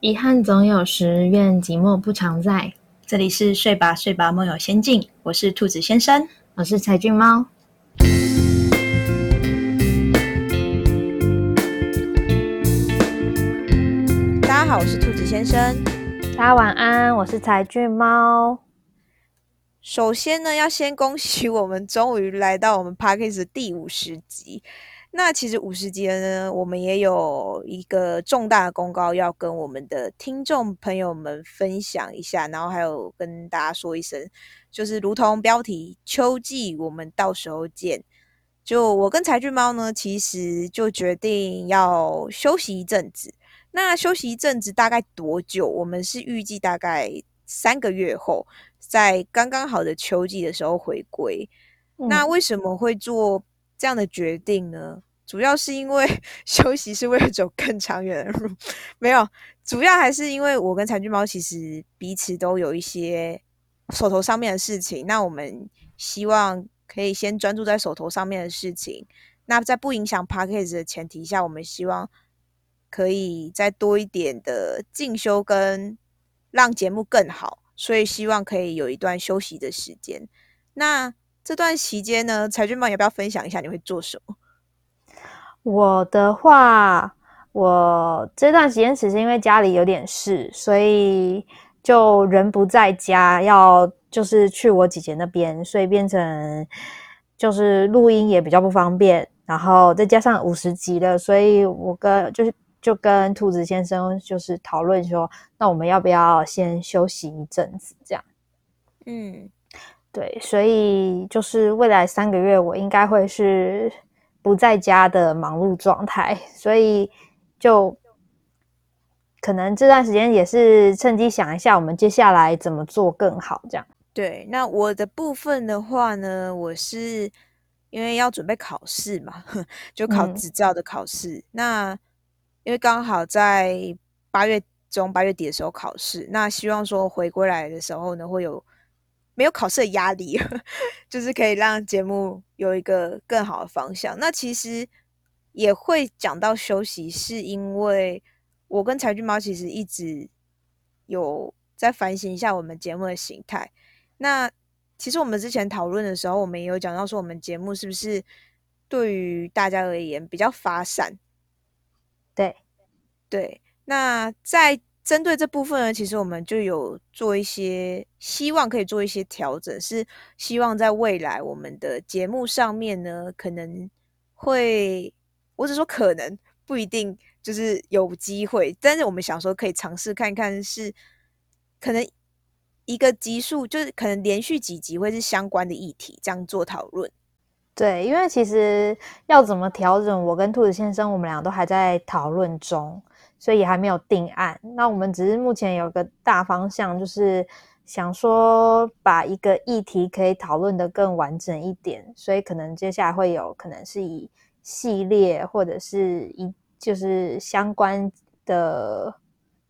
遗憾总有时，愿寂寞不常在。这里是睡吧睡吧梦游仙境，我是兔子先生，我是柴俊猫。大家好，我是兔子先生。大家晚安，我是柴俊猫。首先呢，要先恭喜我们终于来到我们 p a r k a s 的第五十集。那其实五十集呢，我们也有一个重大的公告要跟我们的听众朋友们分享一下，然后还有跟大家说一声，就是如同标题“秋季”，我们到时候见。就我跟柴俊猫呢，其实就决定要休息一阵子。那休息一阵子大概多久？我们是预计大概三个月后，在刚刚好的秋季的时候回归。那为什么会做？这样的决定呢，主要是因为 休息是为了走更长远的路，没有，主要还是因为我跟残具猫其实彼此都有一些手头上面的事情，那我们希望可以先专注在手头上面的事情，那在不影响 p a c k a g e 的前提下，我们希望可以再多一点的进修跟让节目更好，所以希望可以有一段休息的时间。那这段期间呢，财俊帮要不要分享一下你会做什么？我的话，我这段时间只是因为家里有点事，所以就人不在家，要就是去我姐姐那边，所以变成就是录音也比较不方便。然后再加上五十集了，所以我跟就是就跟兔子先生就是讨论说，那我们要不要先休息一阵子？这样，嗯。对，所以就是未来三个月，我应该会是不在家的忙碌状态，所以就可能这段时间也是趁机想一下，我们接下来怎么做更好。这样，对。那我的部分的话呢，我是因为要准备考试嘛，就考执照的考试。那因为刚好在八月中、八月底的时候考试，那希望说回归来的时候呢，会有。没有考试的压力，就是可以让节目有一个更好的方向。那其实也会讲到休息，是因为我跟柴俊猫其实一直有在反省一下我们节目的形态。那其实我们之前讨论的时候，我们也有讲到说，我们节目是不是对于大家而言比较发散？对，对。那在针对这部分呢，其实我们就有做一些，希望可以做一些调整，是希望在未来我们的节目上面呢，可能会，我只说可能不一定就是有机会，但是我们想说可以尝试看看，是可能一个集数，就是可能连续几集会是相关的议题，这样做讨论。对，因为其实要怎么调整，我跟兔子先生我们俩都还在讨论中。所以还没有定案。那我们只是目前有个大方向，就是想说把一个议题可以讨论的更完整一点。所以可能接下来会有可能是以系列或者是一就是相关的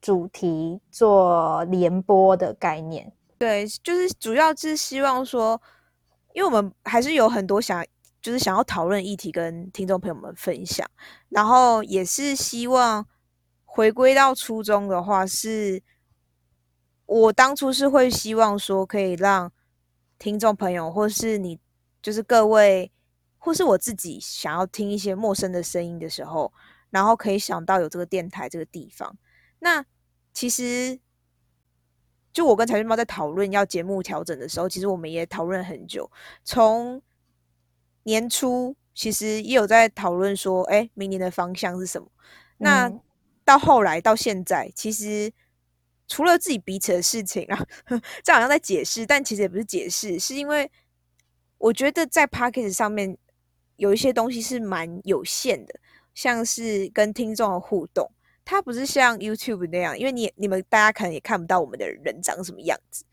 主题做联播的概念。对，就是主要是希望说，因为我们还是有很多想就是想要讨论议题跟听众朋友们分享，然后也是希望。回归到初衷的话，是我当初是会希望说，可以让听众朋友，或是你，就是各位，或是我自己，想要听一些陌生的声音的时候，然后可以想到有这个电台这个地方。那其实，就我跟财讯猫在讨论要节目调整的时候，其实我们也讨论很久。从年初，其实也有在讨论说，哎，明年的方向是什么？那到后来到现在，其实除了自己彼此的事情啊，这好像在解释，但其实也不是解释，是因为我觉得在 p a c k a g e 上面有一些东西是蛮有限的，像是跟听众的互动，它不是像 YouTube 那样，因为你你们大家可能也看不到我们的人长什么样子，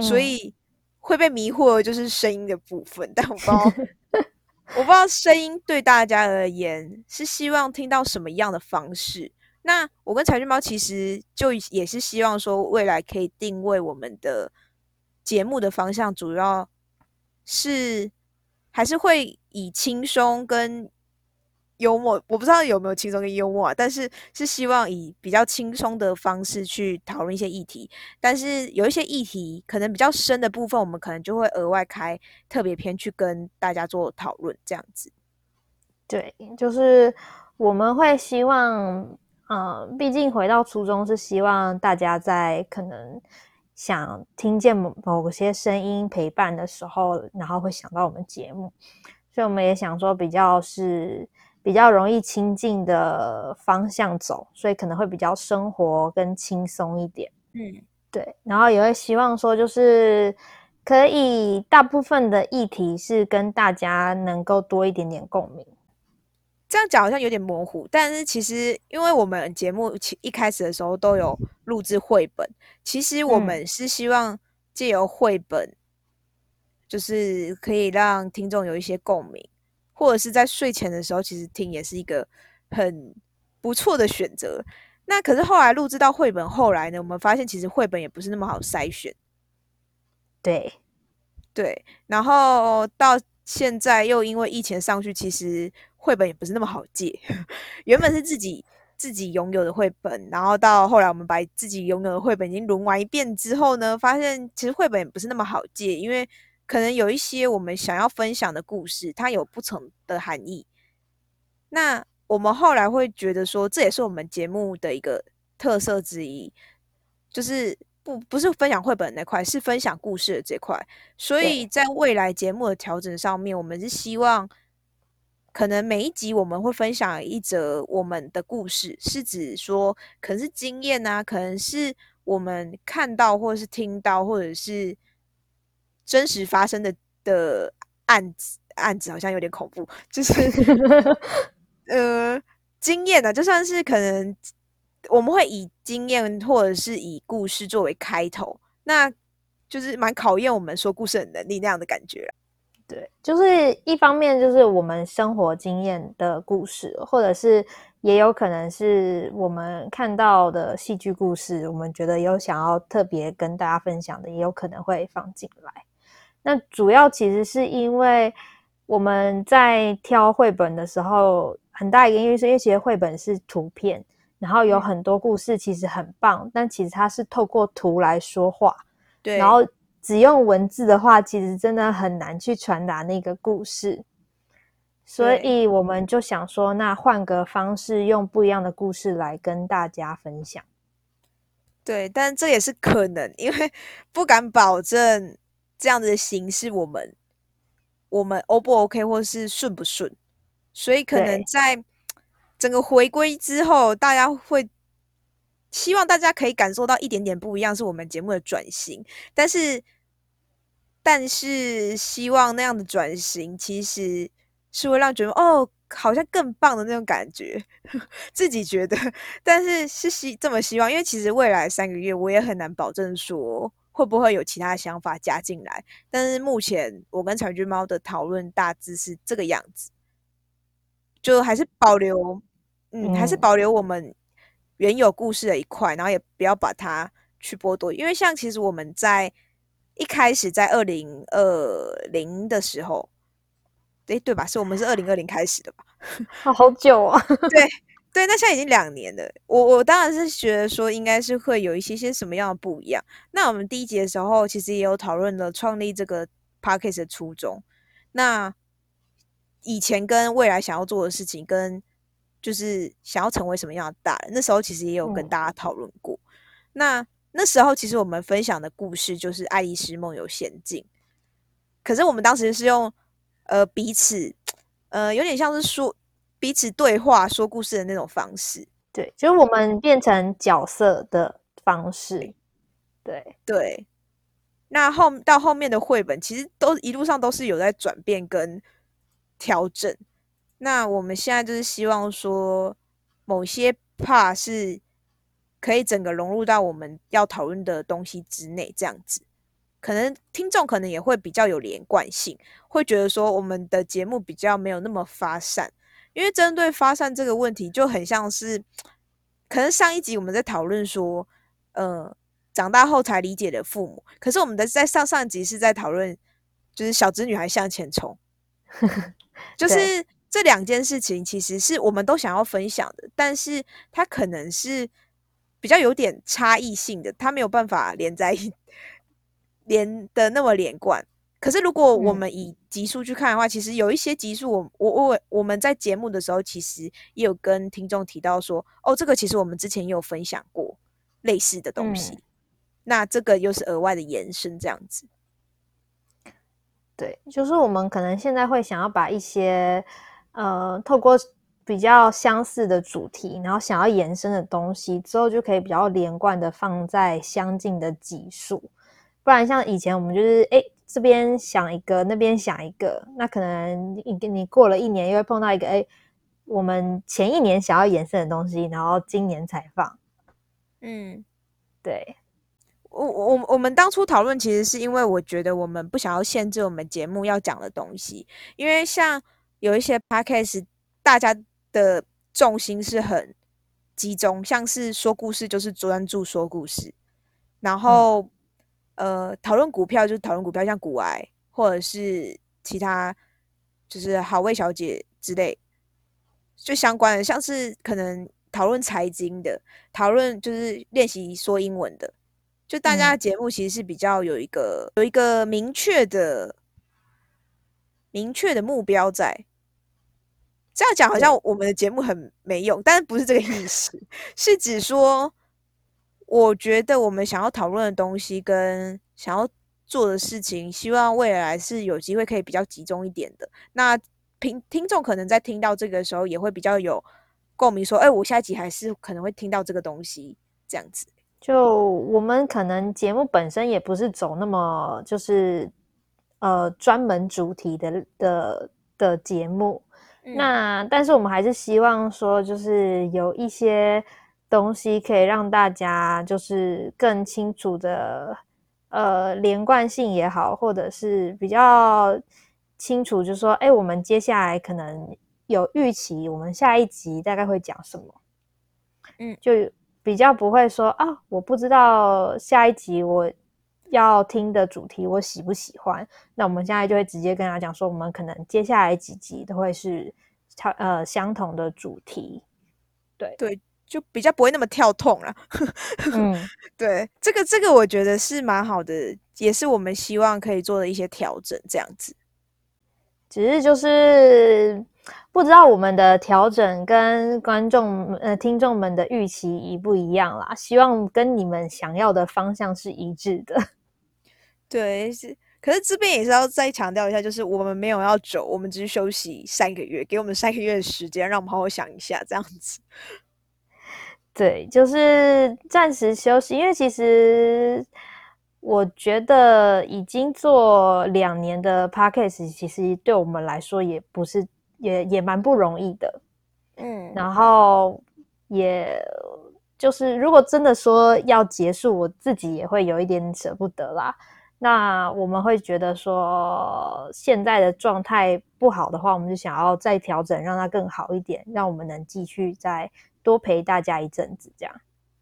所以会被迷惑，就是声音的部分。但我不知道，我不知道声音对大家而言是希望听到什么样的方式。那我跟财讯猫其实就也是希望说，未来可以定位我们的节目的方向，主要是还是会以轻松跟幽默，我不知道有没有轻松跟幽默啊，但是是希望以比较轻松的方式去讨论一些议题。但是有一些议题可能比较深的部分，我们可能就会额外开特别篇去跟大家做讨论，这样子。对，就是我们会希望，呃，毕竟回到初衷是希望大家在可能想听见某某些声音陪伴的时候，然后会想到我们节目，所以我们也想说比较是。比较容易亲近的方向走，所以可能会比较生活跟轻松一点。嗯，对。然后也会希望说，就是可以大部分的议题是跟大家能够多一点点共鸣。这样讲好像有点模糊，但是其实因为我们节目其一开始的时候都有录制绘本，其实我们是希望借由绘本，就是可以让听众有一些共鸣。或者是在睡前的时候，其实听也是一个很不错的选择。那可是后来录制到绘本，后来呢，我们发现其实绘本也不是那么好筛选。对，对。然后到现在又因为疫情上去，其实绘本也不是那么好借。原本是自己自己拥有的绘本，然后到后来我们把自己拥有的绘本已经轮完一遍之后呢，发现其实绘本也不是那么好借，因为。可能有一些我们想要分享的故事，它有不同的含义。那我们后来会觉得说，这也是我们节目的一个特色之一，就是不不是分享绘本那块，是分享故事的这块。所以在未来节目的调整上面，我们是希望，可能每一集我们会分享一则我们的故事，是指说可能是经验啊，可能是我们看到或者是听到，或者是。真实发生的的案子，案子好像有点恐怖，就是 呃，经验呢，就算是可能我们会以经验或者是以故事作为开头，那就是蛮考验我们说故事的能力那样的感觉。对，就是一方面就是我们生活经验的故事，或者是也有可能是我们看到的戏剧故事，我们觉得有想要特别跟大家分享的，也有可能会放进来。那主要其实是因为我们在挑绘本的时候，很大一个因为是因为其实绘本是图片，然后有很多故事其实很棒，但其实它是透过图来说话，对，然后只用文字的话，其实真的很难去传达那个故事，所以我们就想说，那换个方式，用不一样的故事来跟大家分享。对，但这也是可能，因为 不敢保证。这样子的形式，我们我们 O 不 OK，或是顺不顺？所以可能在整个回归之后，大家会希望大家可以感受到一点点不一样，是我们节目的转型。但是，但是希望那样的转型，其实是会让觉得哦，好像更棒的那种感觉，自己觉得。但是是希这么希望，因为其实未来三个月，我也很难保证说。会不会有其他想法加进来？但是目前我跟彩军猫的讨论大致是这个样子，就还是保留，嗯，还是保留我们原有故事的一块，然后也不要把它去剥夺。因为像其实我们在一开始在二零二零的时候，哎，对吧？是我们是二零二零开始的吧？好久啊，对。对，那现在已经两年了。我我当然是觉得说，应该是会有一些些什么样的不一样。那我们第一集的时候，其实也有讨论了创立这个 p a c k a g e 的初衷。那以前跟未来想要做的事情，跟就是想要成为什么样的大人，那时候其实也有跟大家讨论过。那那时候其实我们分享的故事就是《爱丽丝梦游仙境》，可是我们当时是用呃彼此呃有点像是说。彼此对话说故事的那种方式，对，就是我们变成角色的方式，对对。那后到后面的绘本，其实都一路上都是有在转变跟调整。那我们现在就是希望说，某些 part 是可以整个融入到我们要讨论的东西之内，这样子，可能听众可能也会比较有连贯性，会觉得说我们的节目比较没有那么发散。因为针对发散这个问题，就很像是，可能上一集我们在讨论说，呃，长大后才理解的父母。可是我们的在上上集是在讨论，就是小侄女孩向前冲，就是这两件事情其实是我们都想要分享的，但是它可能是比较有点差异性的，它没有办法连在一连的那么连贯。可是如果我们以集数去看的话，其实有一些集数，我我我我们在节目的时候，其实也有跟听众提到说，哦，这个其实我们之前也有分享过类似的东西，那这个又是额外的延伸，这样子。对，就是我们可能现在会想要把一些呃，透过比较相似的主题，然后想要延伸的东西，之后就可以比较连贯的放在相近的集数，不然像以前我们就是哎。这边想一个，那边想一个，那可能你你过了一年又会碰到一个，哎，我们前一年想要延伸的东西，然后今年才放。嗯，对，我我我们当初讨论其实是因为我觉得我们不想要限制我们节目要讲的东西，因为像有一些 podcast，大家的重心是很集中，像是说故事就是专注说故事，然后。呃，讨论股票就是讨论股票，像股癌或者是其他，就是好味小姐之类，就相关的，像是可能讨论财经的，讨论就是练习说英文的，就大家的节目其实是比较有一个有一个明确的明确的目标在。这样讲好像我们的节目很没用，但是不是这个意思，是指说。我觉得我们想要讨论的东西跟想要做的事情，希望未来是有机会可以比较集中一点的。那听听众可能在听到这个时候，也会比较有共鸣，说：“哎，我下一集还是可能会听到这个东西。”这样子，就我们可能节目本身也不是走那么就是呃专门主题的的的节目，那但是我们还是希望说，就是有一些。东西可以让大家就是更清楚的，呃，连贯性也好，或者是比较清楚，就是说，哎，我们接下来可能有预期，我们下一集大概会讲什么，嗯，就比较不会说啊，我不知道下一集我要听的主题我喜不喜欢，那我们现在就会直接跟他讲说，我们可能接下来几集都会是差呃相同的主题，对对。就比较不会那么跳痛了。嗯，对，这个这个我觉得是蛮好的，也是我们希望可以做的一些调整，这样子。只是就是不知道我们的调整跟观众呃听众们的预期一不一样啦，希望跟你们想要的方向是一致的。对，是，可是这边也是要再强调一下，就是我们没有要走，我们只是休息三个月，给我们三个月的时间，让我们好好想一下，这样子。对，就是暂时休息，因为其实我觉得已经做两年的 p a c k a g e 其实对我们来说也不是，也也蛮不容易的。嗯，然后也就是如果真的说要结束，我自己也会有一点舍不得啦。那我们会觉得说现在的状态不好的话，我们就想要再调整，让它更好一点，让我们能继续再。多陪大家一阵子，这样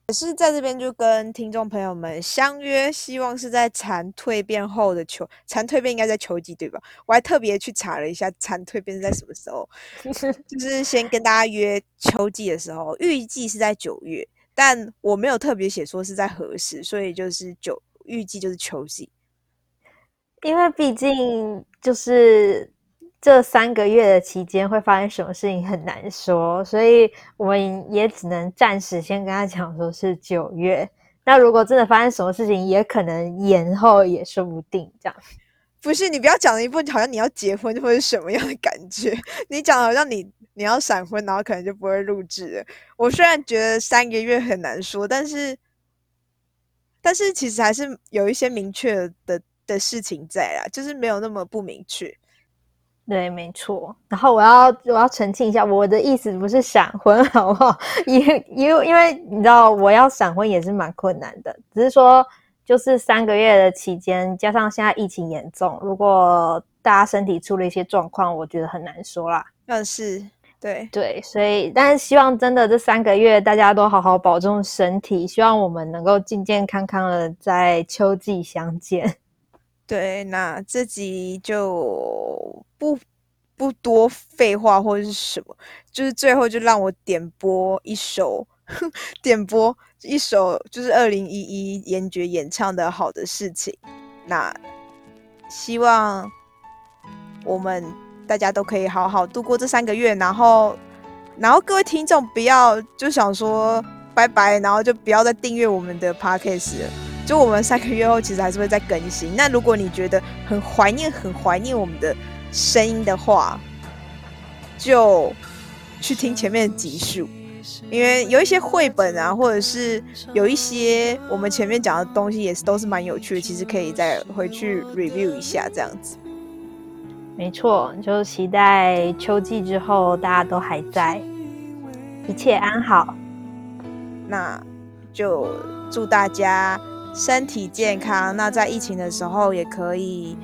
也是在这边就跟听众朋友们相约，希望是在蝉蜕变后的秋蝉蜕变应该在秋季对吧？我还特别去查了一下蝉蜕变是在什么时候，就是先跟大家约秋季的时候，预计是在九月，但我没有特别写说是在何时，所以就是九预计就是秋季，因为毕竟就是。这三个月的期间会发生什么事情很难说，所以我们也只能暂时先跟他讲说是九月。那如果真的发生什么事情，也可能延后也说不定。这样 不是你不要讲了一部分好像你要结婚或者什么样的感觉，你讲好像你你要闪婚，然后可能就不会录制。我虽然觉得三个月很难说，但是但是其实还是有一些明确的的事情在啦，就是没有那么不明确。对，没错。然后我要我要澄清一下，我的意思不是闪婚，好不好？因因为因为你知道，我要闪婚也是蛮困难的。只是说，就是三个月的期间，加上现在疫情严重，如果大家身体出了一些状况，我觉得很难说啦。但是，对对，所以，但是希望真的这三个月大家都好好保重身体，希望我们能够健健康康的在秋季相见。对，那这集就不不多废话或者是什么，就是最后就让我点播一首，点播一首就是二零一一严爵演唱的《好的事情》。那希望我们大家都可以好好度过这三个月，然后，然后各位听众不要就想说拜拜，然后就不要再订阅我们的 podcast 了。就我们三个月后其实还是会再更新。那如果你觉得很怀念、很怀念我们的声音的话，就去听前面的集数，因为有一些绘本啊，或者是有一些我们前面讲的东西，也是都是蛮有趣的。其实可以再回去 review 一下，这样子。没错，就期待秋季之后大家都还在，一切安好。那就祝大家。身体健康，那在疫情的时候也可以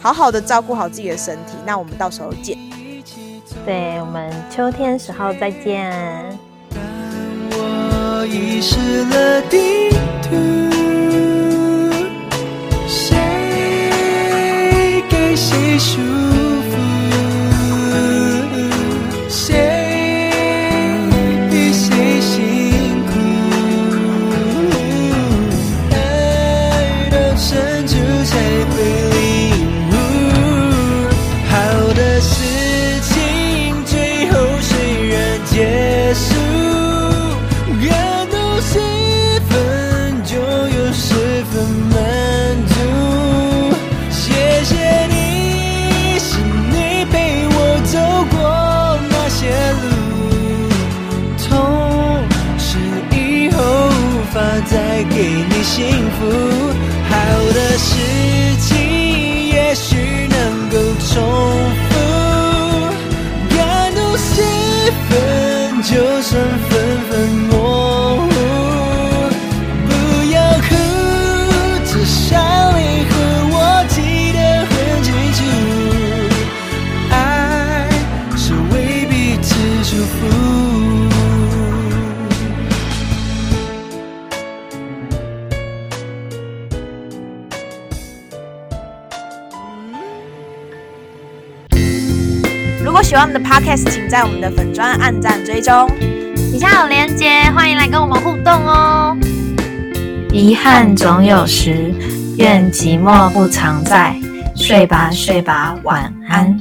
好好的照顾好自己的身体。那我们到时候见。对我们秋天时候再见。幸福，喜欢我们的 podcast，请在我们的粉砖按赞追踪，底下有链接，欢迎来跟我们互动哦。遗憾总有时，愿寂寞不常在。睡吧，睡吧，晚安。